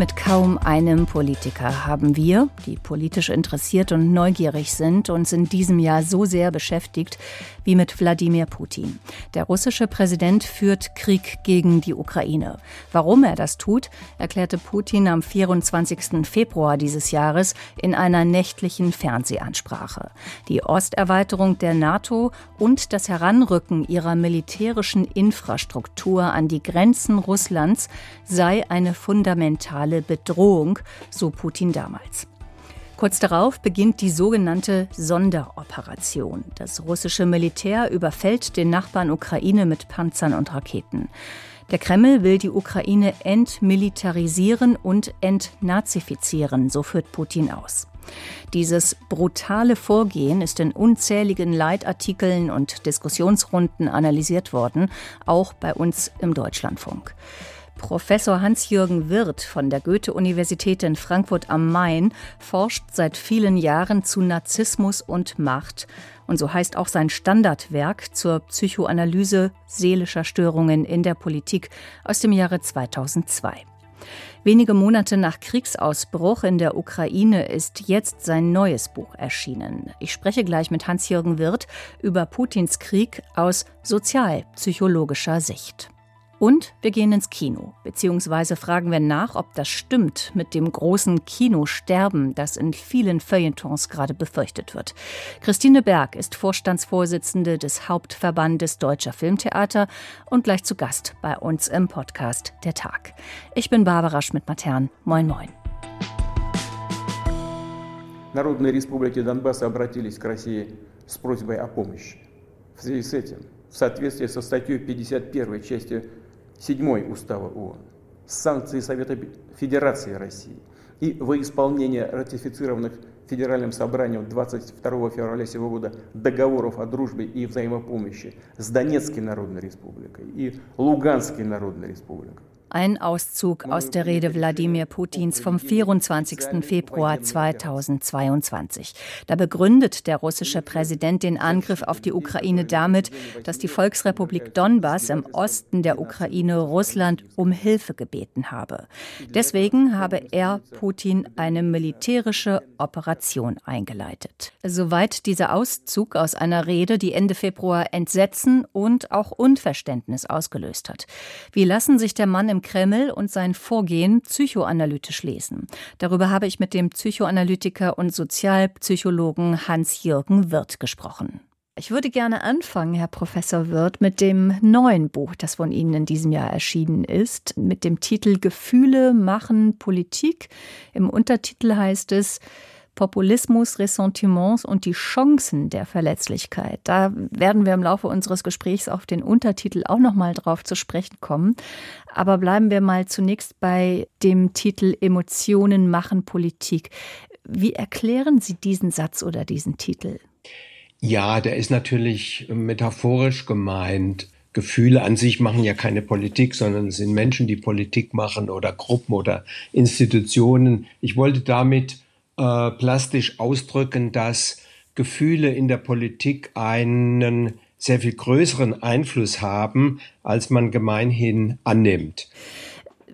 Mit kaum einem Politiker haben wir, die politisch interessiert und neugierig sind, uns in diesem Jahr so sehr beschäftigt wie mit Wladimir Putin. Der russische Präsident führt Krieg gegen die Ukraine. Warum er das tut, erklärte Putin am 24. Februar dieses Jahres in einer nächtlichen Fernsehansprache. Die Osterweiterung der NATO und das Heranrücken ihrer militärischen Infrastruktur an die Grenzen Russlands sei eine fundamentale Bedrohung, so Putin damals. Kurz darauf beginnt die sogenannte Sonderoperation. Das russische Militär überfällt den Nachbarn Ukraine mit Panzern und Raketen. Der Kreml will die Ukraine entmilitarisieren und entnazifizieren, so führt Putin aus. Dieses brutale Vorgehen ist in unzähligen Leitartikeln und Diskussionsrunden analysiert worden, auch bei uns im Deutschlandfunk. Professor Hans-Jürgen Wirth von der Goethe-Universität in Frankfurt am Main forscht seit vielen Jahren zu Narzissmus und Macht. Und so heißt auch sein Standardwerk zur Psychoanalyse seelischer Störungen in der Politik aus dem Jahre 2002. Wenige Monate nach Kriegsausbruch in der Ukraine ist jetzt sein neues Buch erschienen. Ich spreche gleich mit Hans-Jürgen Wirth über Putins Krieg aus sozialpsychologischer Sicht. Und wir gehen ins Kino, beziehungsweise fragen wir nach, ob das stimmt mit dem großen Kinosterben, das in vielen Feuilletons gerade befürchtet wird. Christine Berg ist Vorstandsvorsitzende des Hauptverbandes Deutscher Filmtheater und gleich zu Gast bei uns im Podcast Der Tag. Ich bin Barbara Schmidt-Matern. Moin, moin. Народные республики Донбасса обратились к России с просьбой о помощи. В связи с этим, в соответствии со статьей 51 части 7 Устава ООН, санкции Совета Федерации России. И во исполнение ратифицированных Федеральным собранием 22 февраля сего года договоров о дружбе и взаимопомощи с Донецкой Народной Республикой и Луганской Народной Республикой Ein Auszug aus der Rede Wladimir Putins vom 24. Februar 2022. Da begründet der russische Präsident den Angriff auf die Ukraine damit, dass die Volksrepublik Donbass im Osten der Ukraine Russland um Hilfe gebeten habe. Deswegen habe er Putin eine militärische Operation eingeleitet. Soweit dieser Auszug aus einer Rede, die Ende Februar Entsetzen und auch Unverständnis ausgelöst hat. Wie lassen sich der Mann im Kreml und sein Vorgehen psychoanalytisch lesen. Darüber habe ich mit dem Psychoanalytiker und Sozialpsychologen Hans-Jürgen Wirth gesprochen. Ich würde gerne anfangen, Herr Professor Wirth, mit dem neuen Buch, das von Ihnen in diesem Jahr erschienen ist, mit dem Titel Gefühle machen Politik. Im Untertitel heißt es Populismus, Ressentiments und die Chancen der Verletzlichkeit. Da werden wir im Laufe unseres Gesprächs auf den Untertitel auch noch mal drauf zu sprechen kommen. Aber bleiben wir mal zunächst bei dem Titel Emotionen machen Politik. Wie erklären Sie diesen Satz oder diesen Titel? Ja, der ist natürlich metaphorisch gemeint. Gefühle an sich machen ja keine Politik, sondern es sind Menschen, die Politik machen oder Gruppen oder Institutionen. Ich wollte damit äh, plastisch ausdrücken, dass Gefühle in der Politik einen sehr viel größeren Einfluss haben, als man gemeinhin annimmt.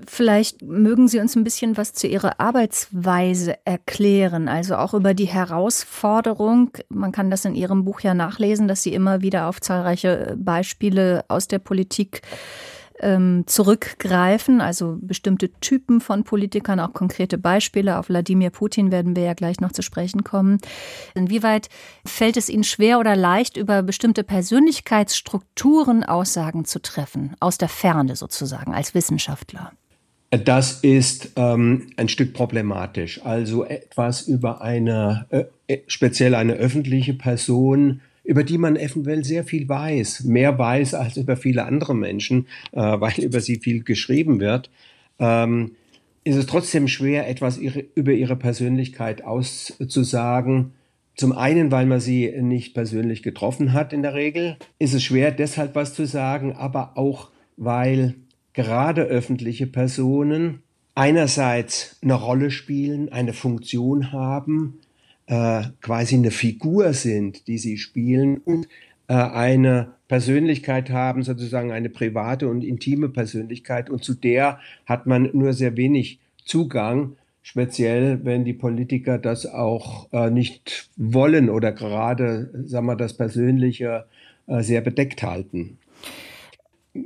Vielleicht mögen Sie uns ein bisschen was zu Ihrer Arbeitsweise erklären, also auch über die Herausforderung. Man kann das in Ihrem Buch ja nachlesen, dass Sie immer wieder auf zahlreiche Beispiele aus der Politik ähm, zurückgreifen, also bestimmte Typen von Politikern, auch konkrete Beispiele. Auf Wladimir Putin werden wir ja gleich noch zu sprechen kommen. Inwieweit fällt es Ihnen schwer oder leicht, über bestimmte Persönlichkeitsstrukturen Aussagen zu treffen, aus der Ferne sozusagen, als Wissenschaftler? Das ist ähm, ein Stück problematisch. Also etwas über eine, äh, speziell eine öffentliche Person über die man eventuell sehr viel weiß, mehr weiß als über viele andere Menschen, äh, weil über sie viel geschrieben wird, ähm, ist es trotzdem schwer, etwas ihre, über ihre Persönlichkeit auszusagen. Zum einen, weil man sie nicht persönlich getroffen hat in der Regel, ist es schwer, deshalb was zu sagen, aber auch, weil gerade öffentliche Personen einerseits eine Rolle spielen, eine Funktion haben, äh, quasi eine Figur sind, die sie spielen und äh, eine Persönlichkeit haben, sozusagen eine private und intime Persönlichkeit. Und zu der hat man nur sehr wenig Zugang, speziell wenn die Politiker das auch äh, nicht wollen oder gerade, sagen wir, das Persönliche äh, sehr bedeckt halten.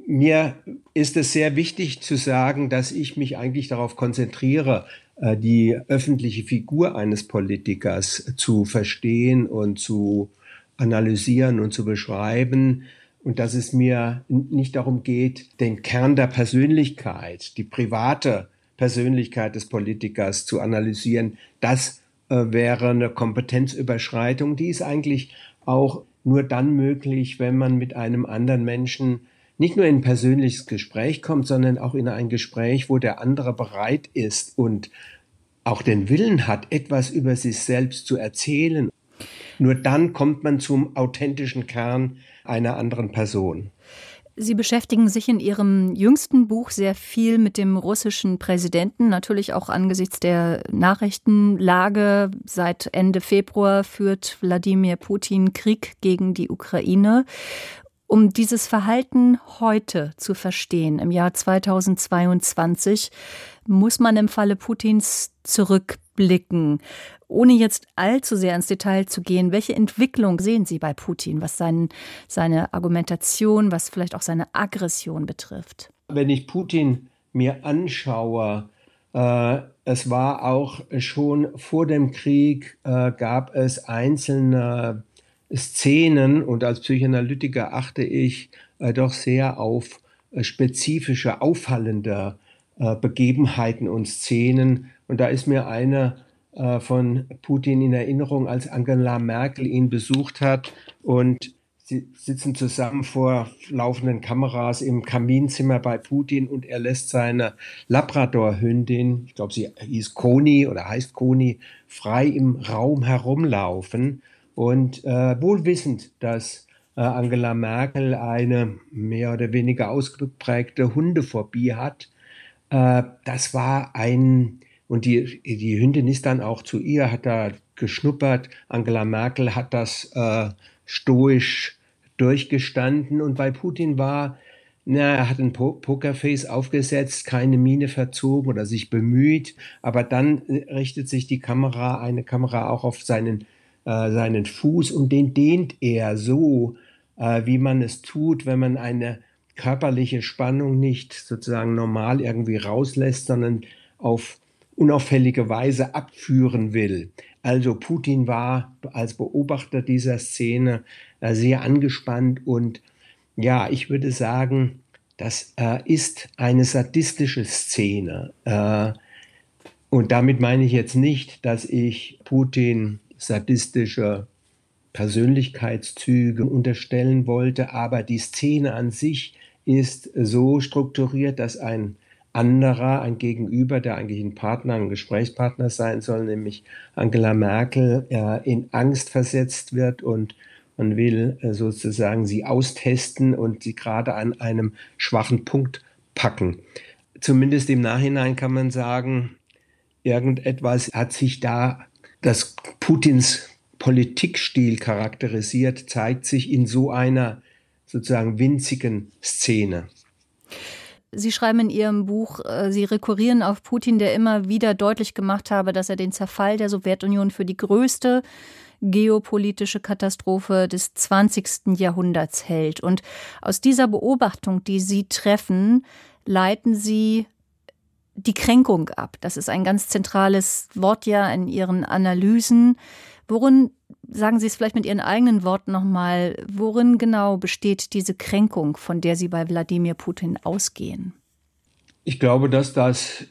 Mir ist es sehr wichtig zu sagen, dass ich mich eigentlich darauf konzentriere, die öffentliche Figur eines Politikers zu verstehen und zu analysieren und zu beschreiben und dass es mir nicht darum geht, den Kern der Persönlichkeit, die private Persönlichkeit des Politikers zu analysieren. Das äh, wäre eine Kompetenzüberschreitung. Die ist eigentlich auch nur dann möglich, wenn man mit einem anderen Menschen nicht nur in ein persönliches Gespräch kommt, sondern auch in ein Gespräch, wo der andere bereit ist und auch den Willen hat, etwas über sich selbst zu erzählen nur dann kommt man zum authentischen Kern einer anderen Person. Sie beschäftigen sich in Ihrem jüngsten Buch sehr viel mit dem russischen Präsidenten, natürlich auch angesichts der Nachrichtenlage. Seit Ende Februar führt Wladimir Putin Krieg gegen die Ukraine. Um dieses Verhalten heute zu verstehen, im Jahr 2022, muss man im Falle Putins zurückblicken. Ohne jetzt allzu sehr ins Detail zu gehen, welche Entwicklung sehen Sie bei Putin, was sein, seine Argumentation, was vielleicht auch seine Aggression betrifft? Wenn ich Putin mir anschaue, äh, es war auch schon vor dem Krieg, äh, gab es einzelne Szenen und als Psychoanalytiker achte ich äh, doch sehr auf äh, spezifische, auffallende äh, Begebenheiten und Szenen. Und da ist mir eine äh, von Putin in Erinnerung, als Angela Merkel ihn besucht hat und sie sitzen zusammen vor laufenden Kameras im Kaminzimmer bei Putin und er lässt seine Labrador-Hündin, ich glaube, sie hieß Koni oder heißt Koni, frei im Raum herumlaufen und äh, wohl wissend, dass äh, Angela Merkel eine mehr oder weniger ausgeprägte Hundephobie hat. Äh, das war ein und die, die Hündin ist dann auch zu ihr, hat da geschnuppert. Angela Merkel hat das äh, stoisch durchgestanden. Und bei Putin war, na, er hat ein po Pokerface aufgesetzt, keine Miene verzogen oder sich bemüht. Aber dann richtet sich die Kamera, eine Kamera auch auf seinen, äh, seinen Fuß und den dehnt er so, äh, wie man es tut, wenn man eine körperliche Spannung nicht sozusagen normal irgendwie rauslässt, sondern auf unauffällige Weise abführen will. Also Putin war als Beobachter dieser Szene äh, sehr angespannt und ja, ich würde sagen, das äh, ist eine sadistische Szene. Äh, und damit meine ich jetzt nicht, dass ich Putin sadistische Persönlichkeitszüge unterstellen wollte, aber die Szene an sich ist so strukturiert, dass ein anderer, ein Gegenüber, der eigentlich ein Partner, ein Gesprächspartner sein soll, nämlich Angela Merkel, äh, in Angst versetzt wird und man will äh, sozusagen sie austesten und sie gerade an einem schwachen Punkt packen. Zumindest im Nachhinein kann man sagen, irgendetwas hat sich da, das Putins Politikstil charakterisiert, zeigt sich in so einer sozusagen winzigen Szene. Sie schreiben in Ihrem Buch, äh, Sie rekurrieren auf Putin, der immer wieder deutlich gemacht habe, dass er den Zerfall der Sowjetunion für die größte geopolitische Katastrophe des 20. Jahrhunderts hält. Und aus dieser Beobachtung, die Sie treffen, leiten Sie die Kränkung ab. Das ist ein ganz zentrales Wort ja in Ihren Analysen. Worin, sagen Sie es vielleicht mit Ihren eigenen Worten nochmal, worin genau besteht diese Kränkung, von der Sie bei Wladimir Putin ausgehen? Ich glaube, dass das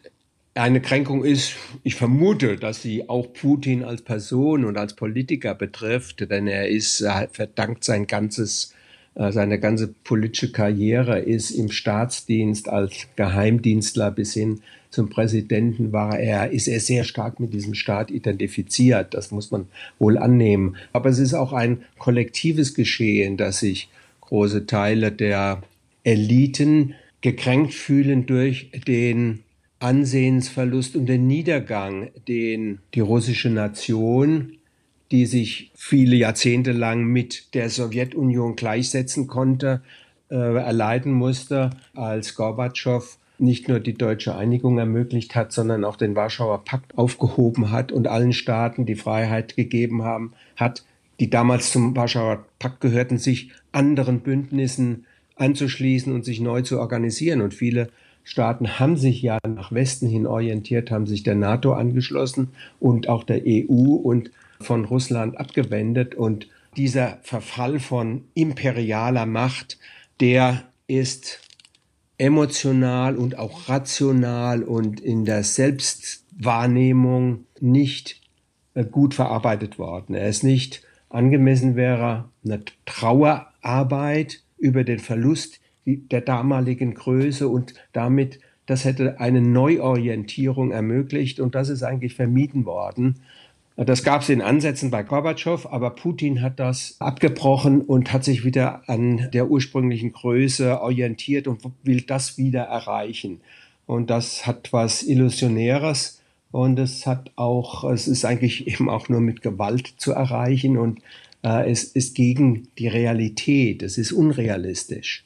eine Kränkung ist, ich vermute, dass sie auch Putin als Person und als Politiker betrifft, denn er ist, er verdankt sein ganzes, äh, seine ganze politische Karriere ist im Staatsdienst als Geheimdienstler bis hin zum Präsidenten war er, ist er sehr stark mit diesem Staat identifiziert. Das muss man wohl annehmen. Aber es ist auch ein kollektives Geschehen, dass sich große Teile der Eliten gekränkt fühlen durch den Ansehensverlust und den Niedergang, den die russische Nation die sich viele Jahrzehnte lang mit der Sowjetunion gleichsetzen konnte, äh, erleiden musste, als Gorbatschow nicht nur die deutsche Einigung ermöglicht hat, sondern auch den Warschauer Pakt aufgehoben hat und allen Staaten die Freiheit gegeben haben, hat, die damals zum Warschauer Pakt gehörten, sich anderen Bündnissen anzuschließen und sich neu zu organisieren. Und viele Staaten haben sich ja nach Westen hin orientiert, haben sich der NATO angeschlossen und auch der EU und von Russland abgewendet. Und dieser Verfall von imperialer Macht, der ist emotional und auch rational und in der Selbstwahrnehmung nicht äh, gut verarbeitet worden. Er ist nicht angemessen wäre eine Trauerarbeit über den Verlust der damaligen Größe und damit das hätte eine Neuorientierung ermöglicht und das ist eigentlich vermieden worden. Das gab es in Ansätzen bei Gorbatschow, aber Putin hat das abgebrochen und hat sich wieder an der ursprünglichen Größe orientiert und will das wieder erreichen. Und das hat was Illusionäres und es hat auch, es ist eigentlich eben auch nur mit Gewalt zu erreichen und äh, es ist gegen die Realität, es ist unrealistisch.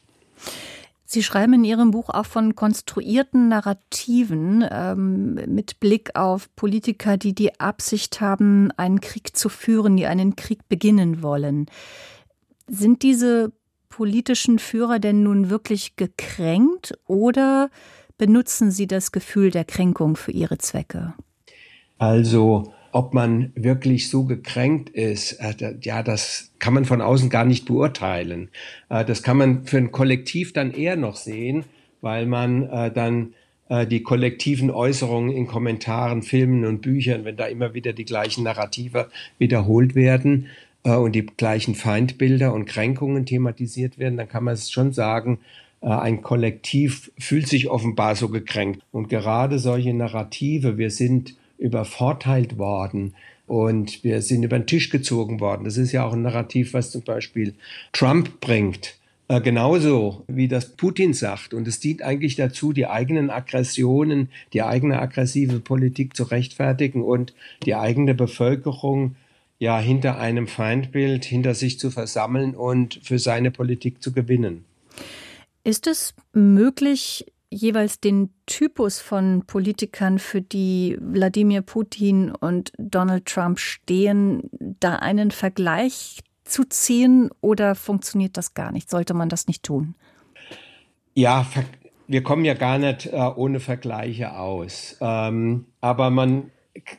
Sie schreiben in Ihrem Buch auch von konstruierten Narrativen ähm, mit Blick auf Politiker, die die Absicht haben, einen Krieg zu führen, die einen Krieg beginnen wollen. Sind diese politischen Führer denn nun wirklich gekränkt oder benutzen sie das Gefühl der Kränkung für ihre Zwecke? Also ob man wirklich so gekränkt ist, äh, ja, das kann man von außen gar nicht beurteilen. Äh, das kann man für ein Kollektiv dann eher noch sehen, weil man äh, dann die kollektiven Äußerungen in Kommentaren, Filmen und Büchern, wenn da immer wieder die gleichen Narrative wiederholt werden und die gleichen Feindbilder und Kränkungen thematisiert werden, dann kann man es schon sagen, ein Kollektiv fühlt sich offenbar so gekränkt. Und gerade solche Narrative, wir sind übervorteilt worden und wir sind über den Tisch gezogen worden. Das ist ja auch ein Narrativ, was zum Beispiel Trump bringt. Äh, genauso wie das Putin sagt. Und es dient eigentlich dazu, die eigenen Aggressionen, die eigene aggressive Politik zu rechtfertigen und die eigene Bevölkerung ja hinter einem Feindbild, hinter sich zu versammeln und für seine Politik zu gewinnen. Ist es möglich, jeweils den Typus von Politikern, für die Wladimir Putin und Donald Trump stehen, da einen Vergleich zu ziehen oder funktioniert das gar nicht? Sollte man das nicht tun? Ja, wir kommen ja gar nicht äh, ohne Vergleiche aus. Ähm, aber man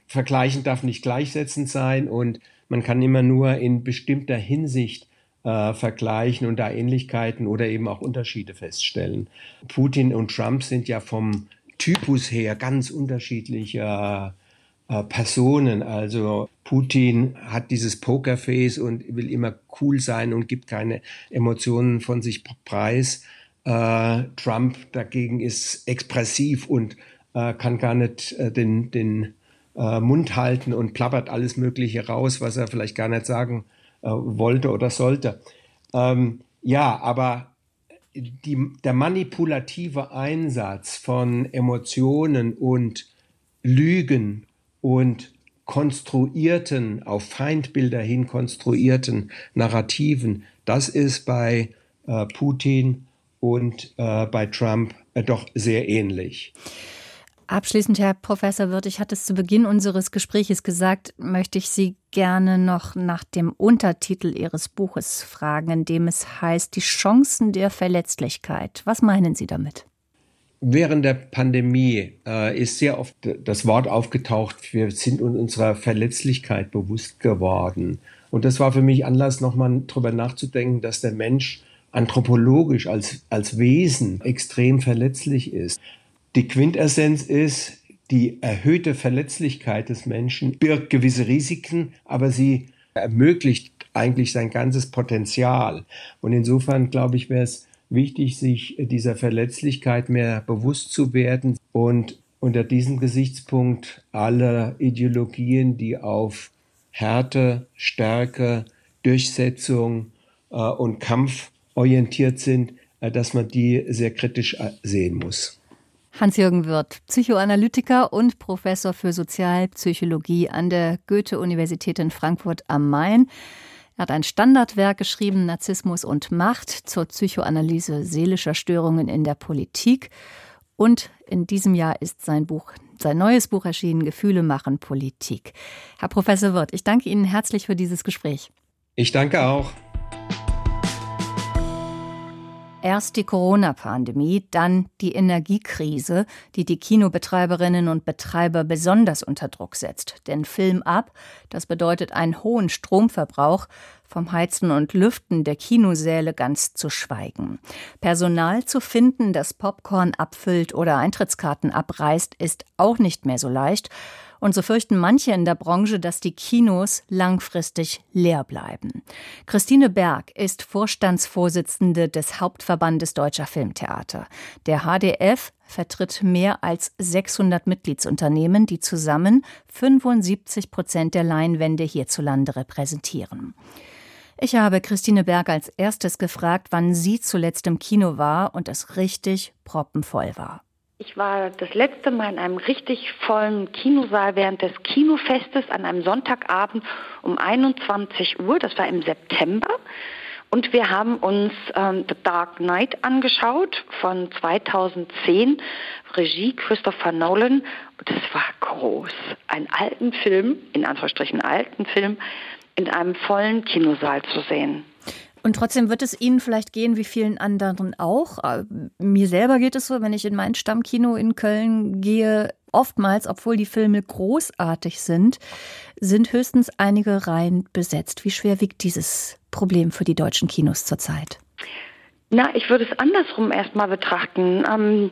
vergleichen darf nicht gleichsetzend sein und man kann immer nur in bestimmter Hinsicht äh, vergleichen und da Ähnlichkeiten oder eben auch Unterschiede feststellen. Putin und Trump sind ja vom Typus her ganz unterschiedliche äh, Personen. Also Putin hat dieses Pokerface und will immer cool sein und gibt keine Emotionen von sich preis. Äh, Trump dagegen ist expressiv und äh, kann gar nicht äh, den, den äh, Mund halten und plappert alles Mögliche raus, was er vielleicht gar nicht sagen äh, wollte oder sollte. Ähm, ja, aber die, der manipulative Einsatz von Emotionen und Lügen und konstruierten, auf Feindbilder hin konstruierten Narrativen, das ist bei äh, Putin und äh, bei Trump äh, doch sehr ähnlich. Abschließend, Herr Professor Wirth, ich hatte es zu Beginn unseres Gespräches gesagt, möchte ich Sie gerne noch nach dem Untertitel Ihres Buches fragen, in dem es heißt Die Chancen der Verletzlichkeit. Was meinen Sie damit? Während der Pandemie äh, ist sehr oft das Wort aufgetaucht, wir sind uns unserer Verletzlichkeit bewusst geworden. Und das war für mich Anlass, nochmal darüber nachzudenken, dass der Mensch anthropologisch als, als Wesen extrem verletzlich ist. Die Quintessenz ist, die erhöhte Verletzlichkeit des Menschen birgt gewisse Risiken, aber sie ermöglicht eigentlich sein ganzes Potenzial. Und insofern, glaube ich, wäre es wichtig, sich dieser Verletzlichkeit mehr bewusst zu werden und unter diesem Gesichtspunkt alle Ideologien, die auf Härte, Stärke, Durchsetzung äh, und Kampf orientiert sind, äh, dass man die sehr kritisch äh, sehen muss. Hans-Jürgen Wirth, Psychoanalytiker und Professor für Sozialpsychologie an der Goethe-Universität in Frankfurt am Main. Er hat ein Standardwerk geschrieben, Narzissmus und Macht, zur Psychoanalyse seelischer Störungen in der Politik. Und in diesem Jahr ist sein Buch, sein neues Buch erschienen, Gefühle machen Politik. Herr Professor Wirth, ich danke Ihnen herzlich für dieses Gespräch. Ich danke auch. Erst die Corona-Pandemie, dann die Energiekrise, die die Kinobetreiberinnen und Betreiber besonders unter Druck setzt. Denn Film ab, das bedeutet einen hohen Stromverbrauch, vom Heizen und Lüften der Kinosäle ganz zu schweigen. Personal zu finden, das Popcorn abfüllt oder Eintrittskarten abreißt, ist auch nicht mehr so leicht. Und so fürchten manche in der Branche, dass die Kinos langfristig leer bleiben. Christine Berg ist Vorstandsvorsitzende des Hauptverbandes Deutscher Filmtheater. Der HDF vertritt mehr als 600 Mitgliedsunternehmen, die zusammen 75 Prozent der Leinwände hierzulande repräsentieren. Ich habe Christine Berg als erstes gefragt, wann sie zuletzt im Kino war und es richtig proppenvoll war. Ich war das letzte Mal in einem richtig vollen Kinosaal während des Kinofestes an einem Sonntagabend um 21 Uhr. Das war im September. Und wir haben uns ähm, The Dark Knight angeschaut von 2010, Regie Christopher Nolan. Und es war groß. Einen alten Film, in Anführungsstrichen alten Film, in einem vollen Kinosaal zu sehen. Und trotzdem wird es Ihnen vielleicht gehen wie vielen anderen auch. Äh, mir selber geht es so, wenn ich in mein Stammkino in Köln gehe, oftmals, obwohl die Filme großartig sind, sind höchstens einige Reihen besetzt. Wie schwer wiegt dieses Problem für die deutschen Kinos zurzeit? Na, ich würde es andersrum erstmal betrachten. Ähm,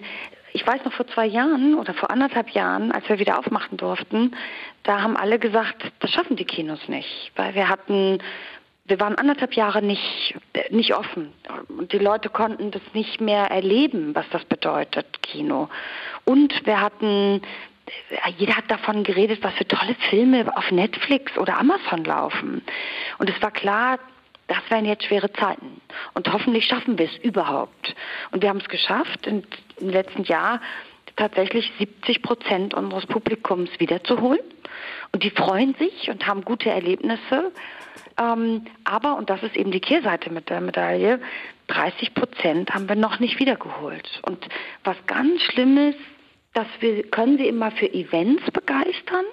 ich weiß noch vor zwei Jahren oder vor anderthalb Jahren, als wir wieder aufmachen durften, da haben alle gesagt, das schaffen die Kinos nicht, weil wir hatten wir waren anderthalb Jahre nicht, nicht offen und die Leute konnten das nicht mehr erleben, was das bedeutet, Kino. Und wir hatten, jeder hat davon geredet, was für tolle Filme auf Netflix oder Amazon laufen. Und es war klar, das wären jetzt schwere Zeiten. Und hoffentlich schaffen wir es überhaupt. Und wir haben es geschafft, im letzten Jahr tatsächlich 70 Prozent unseres Publikums wiederzuholen. Und die freuen sich und haben gute Erlebnisse. Ähm, aber, und das ist eben die Kehrseite mit der Medaille, 30 Prozent haben wir noch nicht wiedergeholt. Und was ganz schlimm ist, dass wir können sie immer für Events begeistern,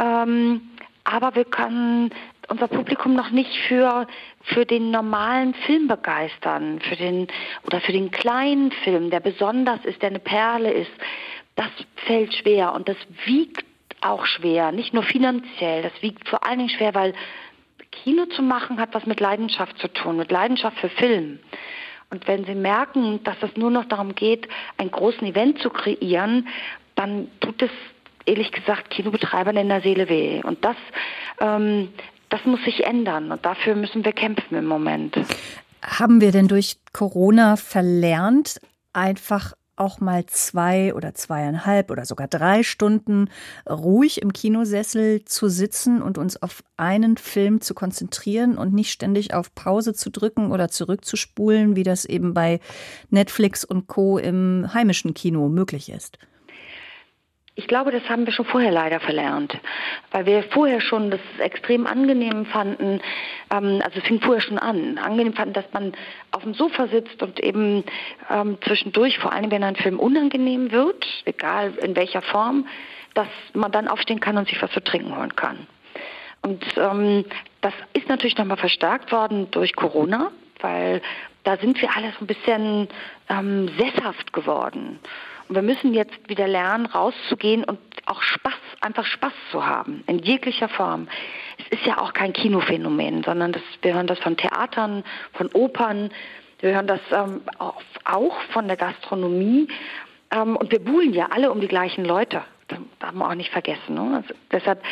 ähm, aber wir können unser Publikum noch nicht für, für den normalen Film begeistern, für den, oder für den kleinen Film, der besonders ist, der eine Perle ist. Das fällt schwer und das wiegt auch schwer, nicht nur finanziell, das wiegt vor allen Dingen schwer, weil Kino zu machen hat was mit Leidenschaft zu tun, mit Leidenschaft für Film. Und wenn Sie merken, dass es nur noch darum geht, einen großen Event zu kreieren, dann tut es ehrlich gesagt Kinobetreibern in der Seele weh. Und das, ähm, das muss sich ändern. Und dafür müssen wir kämpfen im Moment. Haben wir denn durch Corona verlernt, einfach auch mal zwei oder zweieinhalb oder sogar drei Stunden ruhig im Kinosessel zu sitzen und uns auf einen Film zu konzentrieren und nicht ständig auf Pause zu drücken oder zurückzuspulen, wie das eben bei Netflix und Co im heimischen Kino möglich ist. Ich glaube, das haben wir schon vorher leider verlernt, weil wir vorher schon das extrem angenehm fanden, ähm, also es fing vorher schon an, angenehm fanden, dass man auf dem Sofa sitzt und eben ähm, zwischendurch, vor allem wenn ein Film unangenehm wird, egal in welcher Form, dass man dann aufstehen kann und sich was zu trinken holen kann. Und ähm, das ist natürlich nochmal verstärkt worden durch Corona, weil da sind wir alle so ein bisschen ähm, sesshaft geworden. Und wir müssen jetzt wieder lernen, rauszugehen und auch Spaß, einfach Spaß zu haben, in jeglicher Form. Es ist ja auch kein Kinophänomen, sondern das, wir hören das von Theatern, von Opern, wir hören das ähm, auch von der Gastronomie. Ähm, und wir buhlen ja alle um die gleichen Leute. Das darf man auch nicht vergessen. Ne? Also deshalb,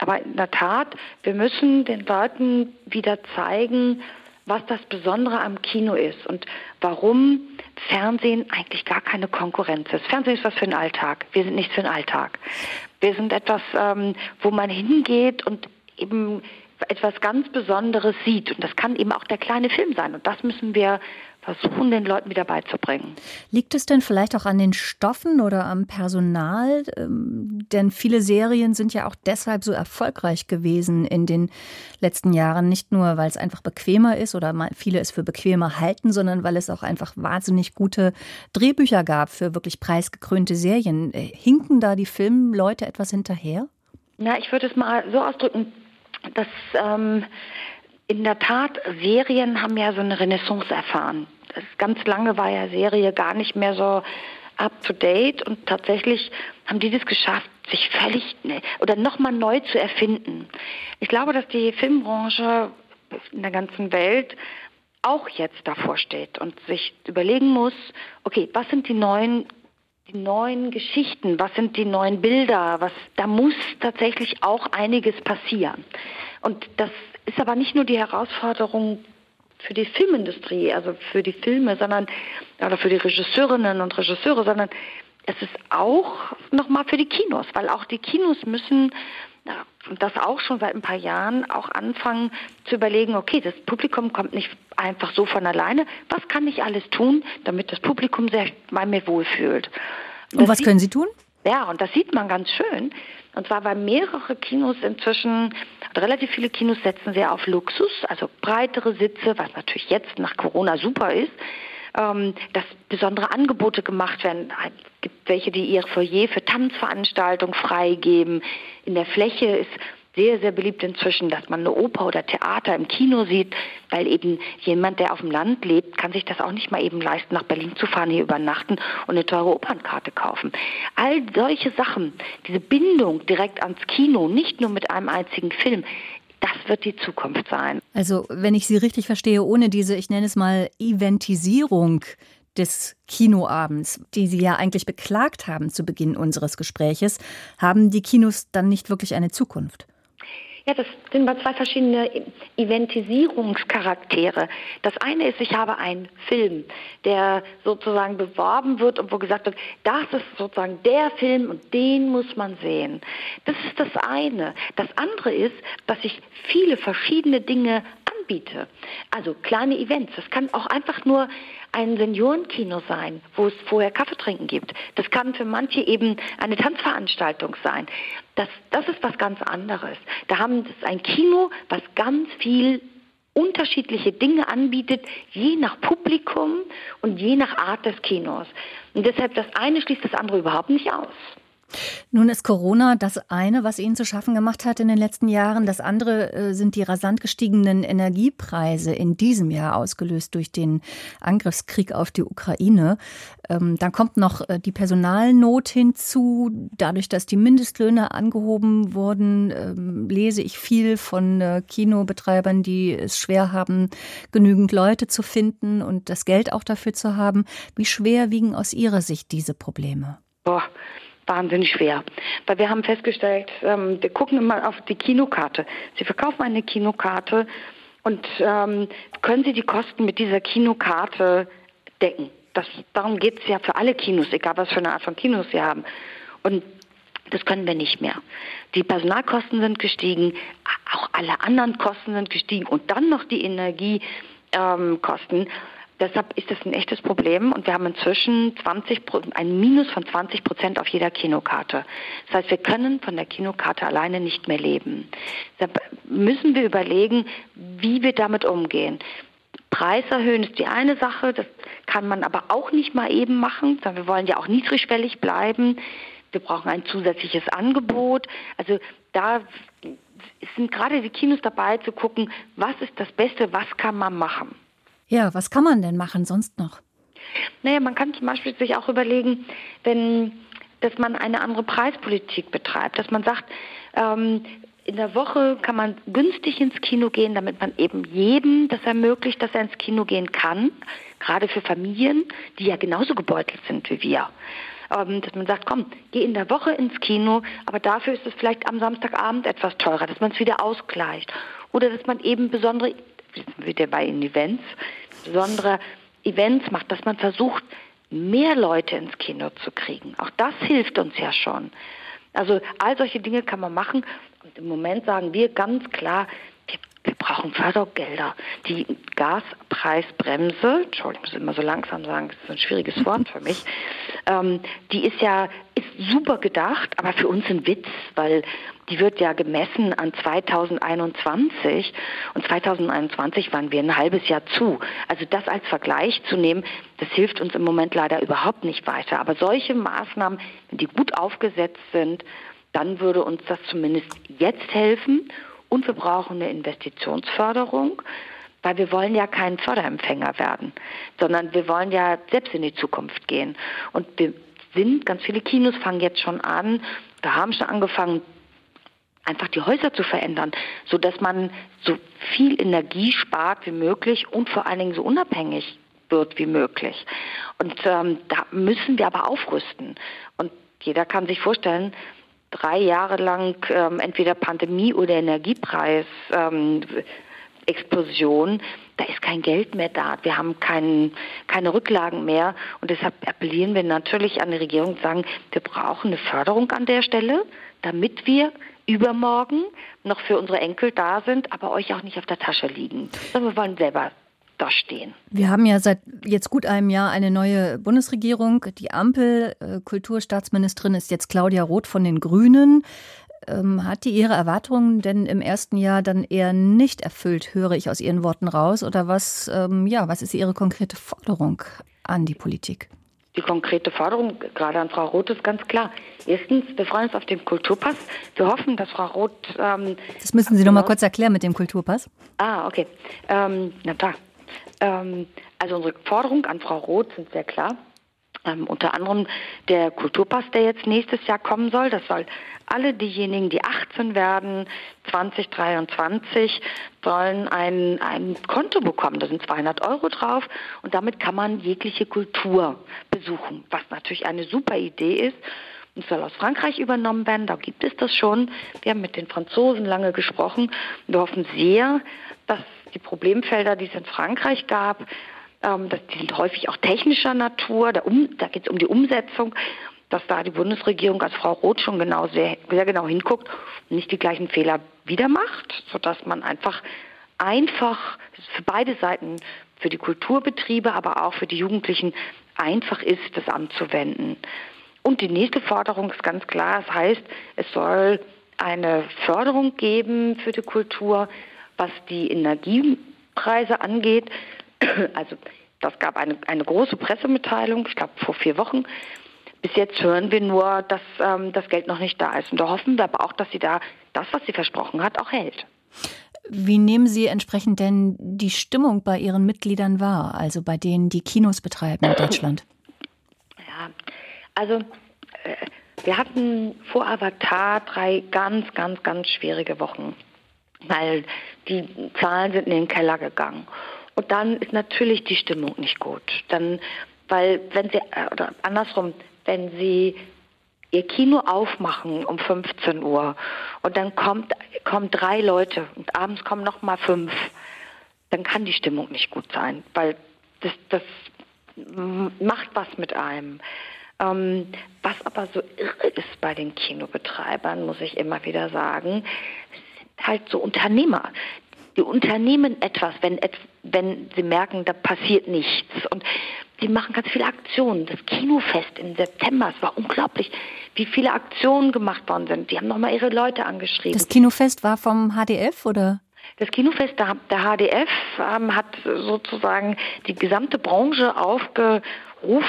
aber in der Tat, wir müssen den Leuten wieder zeigen, was das Besondere am Kino ist und warum Fernsehen eigentlich gar keine Konkurrenz ist. Fernsehen ist was für den Alltag. Wir sind nichts für den Alltag. Wir sind etwas, ähm, wo man hingeht und eben etwas ganz Besonderes sieht. Und das kann eben auch der kleine Film sein. Und das müssen wir versuchen, den Leuten wieder beizubringen. Liegt es denn vielleicht auch an den Stoffen oder am Personal? Ähm, denn viele Serien sind ja auch deshalb so erfolgreich gewesen in den letzten Jahren. Nicht nur, weil es einfach bequemer ist oder viele es für bequemer halten, sondern weil es auch einfach wahnsinnig gute Drehbücher gab für wirklich preisgekrönte Serien. Äh, hinken da die Filmleute etwas hinterher? Ja, ich würde es mal so ausdrücken, dass ähm, in der Tat, Serien haben ja so eine Renaissance erfahren. Das ganz lange war ja Serie gar nicht mehr so up to date und tatsächlich haben die das geschafft, sich völlig ne, oder nochmal neu zu erfinden. Ich glaube, dass die Filmbranche in der ganzen Welt auch jetzt davor steht und sich überlegen muss, okay, was sind die neuen die neuen Geschichten, was sind die neuen Bilder, was da muss tatsächlich auch einiges passieren. Und das ist aber nicht nur die Herausforderung für die Filmindustrie, also für die Filme, sondern oder für die Regisseurinnen und Regisseure, sondern es ist auch nochmal für die Kinos, weil auch die Kinos müssen und das auch schon seit ein paar Jahren auch anfangen zu überlegen, okay, das Publikum kommt nicht einfach so von alleine. Was kann ich alles tun, damit das Publikum sich bei mir wohlfühlt? Und, und was können Sie tun? Ja, und das sieht man ganz schön. Und zwar, weil mehrere Kinos inzwischen, relativ viele Kinos setzen sehr auf Luxus, also breitere Sitze, was natürlich jetzt nach Corona super ist, ähm, dass besondere Angebote gemacht werden. Es gibt welche, die ihr Foyer für Tanzveranstaltungen freigeben. In der Fläche ist sehr, sehr beliebt inzwischen, dass man eine Oper oder Theater im Kino sieht, weil eben jemand, der auf dem Land lebt, kann sich das auch nicht mal eben leisten, nach Berlin zu fahren, hier übernachten und eine teure Opernkarte kaufen. All solche Sachen, diese Bindung direkt ans Kino, nicht nur mit einem einzigen Film, das wird die Zukunft sein. Also, wenn ich Sie richtig verstehe, ohne diese, ich nenne es mal, Eventisierung des Kinoabends, die Sie ja eigentlich beklagt haben zu Beginn unseres Gespräches, haben die Kinos dann nicht wirklich eine Zukunft? Ja, das sind mal zwei verschiedene Eventisierungscharaktere. Das eine ist, ich habe einen Film, der sozusagen beworben wird und wo gesagt wird, das ist sozusagen der Film und den muss man sehen. Das ist das eine. Das andere ist, dass ich viele verschiedene Dinge anbiete. Also kleine Events. Das kann auch einfach nur ein Seniorenkino sein, wo es vorher Kaffee trinken gibt. Das kann für manche eben eine Tanzveranstaltung sein. Das, das ist was ganz anderes. Da haben es ein Kino, was ganz viel unterschiedliche Dinge anbietet, je nach Publikum und je nach Art des Kinos. Und deshalb das eine schließt das andere überhaupt nicht aus. Nun ist Corona das eine, was Ihnen zu schaffen gemacht hat in den letzten Jahren. Das andere äh, sind die rasant gestiegenen Energiepreise in diesem Jahr ausgelöst durch den Angriffskrieg auf die Ukraine. Ähm, dann kommt noch äh, die Personalnot hinzu. Dadurch, dass die Mindestlöhne angehoben wurden, ähm, lese ich viel von äh, Kinobetreibern, die es schwer haben, genügend Leute zu finden und das Geld auch dafür zu haben. Wie schwer wiegen aus Ihrer Sicht diese Probleme? Boah wahnsinnig schwer. Weil wir haben festgestellt, ähm, wir gucken immer auf die Kinokarte. Sie verkaufen eine Kinokarte und ähm, können Sie die Kosten mit dieser Kinokarte decken. Das, darum geht es ja für alle Kinos, egal was für eine Art von Kinos Sie haben. Und das können wir nicht mehr. Die Personalkosten sind gestiegen, auch alle anderen Kosten sind gestiegen und dann noch die Energiekosten. Ähm, Deshalb ist das ein echtes Problem und wir haben inzwischen 20, ein Minus von 20 Prozent auf jeder Kinokarte. Das heißt, wir können von der Kinokarte alleine nicht mehr leben. Deshalb müssen wir überlegen, wie wir damit umgehen. Preis erhöhen ist die eine Sache, das kann man aber auch nicht mal eben machen, sondern wir wollen ja auch niedrigschwellig bleiben. Wir brauchen ein zusätzliches Angebot. Also da sind gerade die Kinos dabei zu gucken, was ist das Beste, was kann man machen. Ja, was kann man denn machen sonst noch? Naja, man kann zum Beispiel sich auch überlegen, wenn, dass man eine andere Preispolitik betreibt, dass man sagt, ähm, in der Woche kann man günstig ins Kino gehen, damit man eben jedem das ermöglicht, dass er ins Kino gehen kann, gerade für Familien, die ja genauso gebeutelt sind wie wir. Ähm, dass man sagt, komm, geh in der Woche ins Kino, aber dafür ist es vielleicht am Samstagabend etwas teurer, dass man es wieder ausgleicht. Oder dass man eben besondere wieder bei den Events, besondere Events macht, dass man versucht, mehr Leute ins Kino zu kriegen. Auch das hilft uns ja schon. Also all solche Dinge kann man machen. Und im Moment sagen wir ganz klar, wir wir brauchen Fördergelder. Die Gaspreisbremse, Entschuldigung, ich muss immer so langsam sagen, das ist ein schwieriges Wort für mich, ähm, die ist ja ist super gedacht, aber für uns ein Witz, weil die wird ja gemessen an 2021 und 2021 waren wir ein halbes Jahr zu. Also das als Vergleich zu nehmen, das hilft uns im Moment leider überhaupt nicht weiter. Aber solche Maßnahmen, wenn die gut aufgesetzt sind, dann würde uns das zumindest jetzt helfen und wir brauchen eine Investitionsförderung, weil wir wollen ja kein Förderempfänger werden, sondern wir wollen ja selbst in die Zukunft gehen. Und wir sind, ganz viele Kinos fangen jetzt schon an, da haben schon angefangen, einfach die Häuser zu verändern, so dass man so viel Energie spart wie möglich und vor allen Dingen so unabhängig wird wie möglich. Und ähm, da müssen wir aber aufrüsten. Und jeder kann sich vorstellen, drei Jahre lang ähm, entweder Pandemie oder Energiepreis ähm, Explosion, da ist kein Geld mehr da. Wir haben kein, keine Rücklagen mehr. Und deshalb appellieren wir natürlich an die Regierung und sagen, wir brauchen eine Förderung an der Stelle, damit wir übermorgen noch für unsere Enkel da sind, aber euch auch nicht auf der Tasche liegen. Sondern wir wollen selber da stehen. Wir haben ja seit jetzt gut einem Jahr eine neue Bundesregierung. Die Ampel, äh, Kulturstaatsministerin ist jetzt Claudia Roth von den Grünen. Ähm, hat die ihre Erwartungen denn im ersten Jahr dann eher nicht erfüllt, höre ich aus Ihren Worten raus? Oder was, ähm, ja, was ist Ihre konkrete Forderung an die Politik? Die konkrete Forderung, gerade an Frau Roth, ist ganz klar. Erstens, wir freuen uns auf den Kulturpass. Wir hoffen, dass Frau Roth. Ähm, das müssen Sie noch mal kurz erklären mit dem Kulturpass. Ah, okay. Ähm, na da. Ähm, also unsere Forderungen an Frau Roth sind sehr klar. Ähm, unter anderem der Kulturpass, der jetzt nächstes Jahr kommen soll. Das soll alle diejenigen, die 18 werden, 2023, sollen ein, ein Konto bekommen. Da sind 200 Euro drauf und damit kann man jegliche Kultur besuchen, was natürlich eine super Idee ist. Und soll aus Frankreich übernommen werden. Da gibt es das schon. Wir haben mit den Franzosen lange gesprochen. Wir hoffen sehr, dass die Problemfelder, die es in Frankreich gab, ähm, die sind häufig auch technischer Natur. Da, um, da geht es um die Umsetzung, dass da die Bundesregierung als Frau Roth schon genau sehr, sehr genau hinguckt und nicht die gleichen Fehler wieder macht, sodass man einfach einfach für beide Seiten, für die Kulturbetriebe, aber auch für die Jugendlichen einfach ist, das anzuwenden. Und die nächste Forderung ist ganz klar, das heißt, es soll eine Förderung geben für die Kultur, was die Energiepreise angeht. Also das gab eine, eine große Pressemitteilung, ich glaube vor vier Wochen. Bis jetzt hören wir nur, dass ähm, das Geld noch nicht da ist. Und da hoffen wir aber auch, dass sie da das, was sie versprochen hat, auch hält. Wie nehmen Sie entsprechend denn die Stimmung bei Ihren Mitgliedern wahr, also bei denen, die Kinos betreiben in Deutschland? Ja, also äh, wir hatten vor Avatar drei ganz, ganz, ganz schwierige Wochen, weil die Zahlen sind in den Keller gegangen. Und dann ist natürlich die Stimmung nicht gut. Dann, weil wenn sie, äh, oder andersrum, wenn sie ihr Kino aufmachen um 15 Uhr und dann kommt, kommen drei Leute und abends kommen noch mal fünf, dann kann die Stimmung nicht gut sein, weil das, das macht was mit einem. Ähm, was aber so irre ist bei den Kinobetreibern, muss ich immer wieder sagen, sind halt so Unternehmer die unternehmen etwas, wenn, wenn sie merken, da passiert nichts. Und die machen ganz viele Aktionen. Das Kinofest im September, es war unglaublich, wie viele Aktionen gemacht worden sind. Die haben nochmal ihre Leute angeschrieben. Das Kinofest war vom HDF oder? Das Kinofest der, HDF ähm, hat sozusagen die gesamte Branche aufgerufen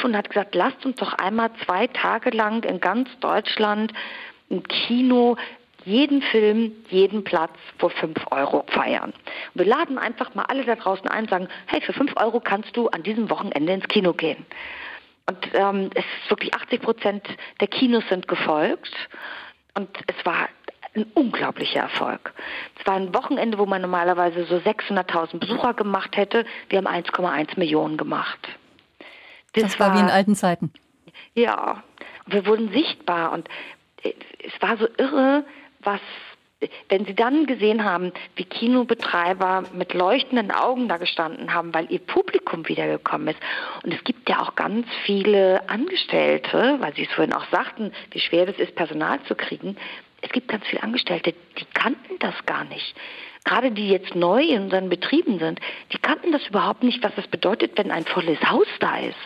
und hat gesagt, lasst uns doch einmal zwei Tage lang in ganz Deutschland ein Kino jeden Film, jeden Platz vor 5 Euro feiern. Und wir laden einfach mal alle da draußen ein und sagen, hey, für 5 Euro kannst du an diesem Wochenende ins Kino gehen. Und ähm, es ist wirklich 80 Prozent der Kinos sind gefolgt. Und es war ein unglaublicher Erfolg. Es war ein Wochenende, wo man normalerweise so 600.000 Besucher gemacht hätte. Wir haben 1,1 Millionen gemacht. Das, das war, war wie in alten Zeiten. Ja, wir wurden sichtbar und äh, es war so irre, was wenn Sie dann gesehen haben, wie Kinobetreiber mit leuchtenden Augen da gestanden haben, weil ihr Publikum wiedergekommen ist. Und es gibt ja auch ganz viele Angestellte, weil Sie es vorhin auch sagten, wie schwer das ist, Personal zu kriegen. es gibt ganz viele Angestellte, die kannten das gar nicht. Gerade die jetzt neu in unseren Betrieben sind, die kannten das überhaupt nicht, was es bedeutet, wenn ein volles Haus da ist.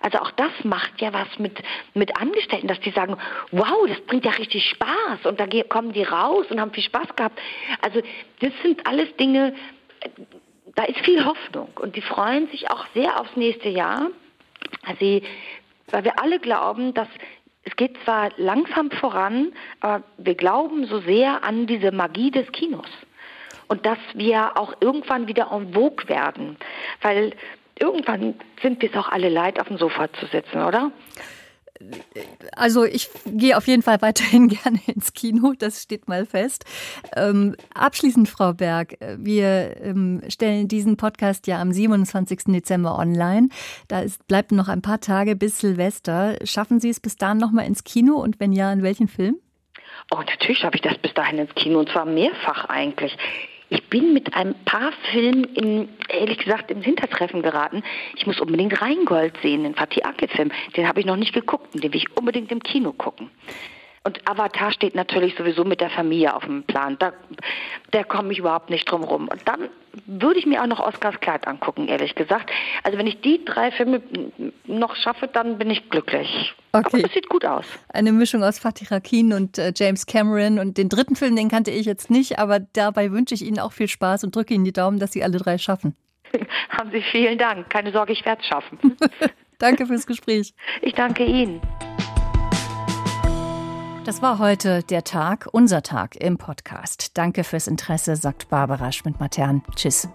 Also auch das macht ja was mit, mit Angestellten, dass die sagen, wow, das bringt ja richtig Spaß und da kommen die raus und haben viel Spaß gehabt. Also das sind alles Dinge, da ist viel Hoffnung und die freuen sich auch sehr aufs nächste Jahr. Also, weil wir alle glauben, dass es geht zwar langsam voran, aber wir glauben so sehr an diese Magie des Kinos. Und dass wir auch irgendwann wieder en vogue werden. Weil irgendwann sind wir es auch alle leid, auf dem Sofa zu sitzen, oder? Also ich gehe auf jeden Fall weiterhin gerne ins Kino, das steht mal fest. Ähm, abschließend, Frau Berg, wir ähm, stellen diesen Podcast ja am 27. Dezember online. Da ist, bleibt noch ein paar Tage bis Silvester. Schaffen Sie es bis dahin nochmal ins Kino und wenn ja, in welchen Film? Oh, natürlich schaffe ich das bis dahin ins Kino und zwar mehrfach eigentlich. Ich bin mit ein paar Filmen in, ehrlich gesagt ins Hintertreffen geraten. Ich muss unbedingt Rheingold sehen, den Fatih Akin-Film. Den habe ich noch nicht geguckt und den will ich unbedingt im Kino gucken. Und Avatar steht natürlich sowieso mit der Familie auf dem Plan. Da, da komme ich überhaupt nicht drum rum. Und dann würde ich mir auch noch Oscars Kleid angucken, ehrlich gesagt. Also wenn ich die drei Filme noch schaffe, dann bin ich glücklich. Okay. Aber es sieht gut aus. Eine Mischung aus Fatih Akin und äh, James Cameron. Und den dritten Film, den kannte ich jetzt nicht, aber dabei wünsche ich Ihnen auch viel Spaß und drücke Ihnen die Daumen, dass Sie alle drei schaffen. Haben Sie vielen Dank. Keine Sorge, ich werde es schaffen. danke fürs Gespräch. Ich danke Ihnen. Das war heute der Tag, unser Tag im Podcast. Danke fürs Interesse, sagt Barbara Schmidt-Matern. Tschüss.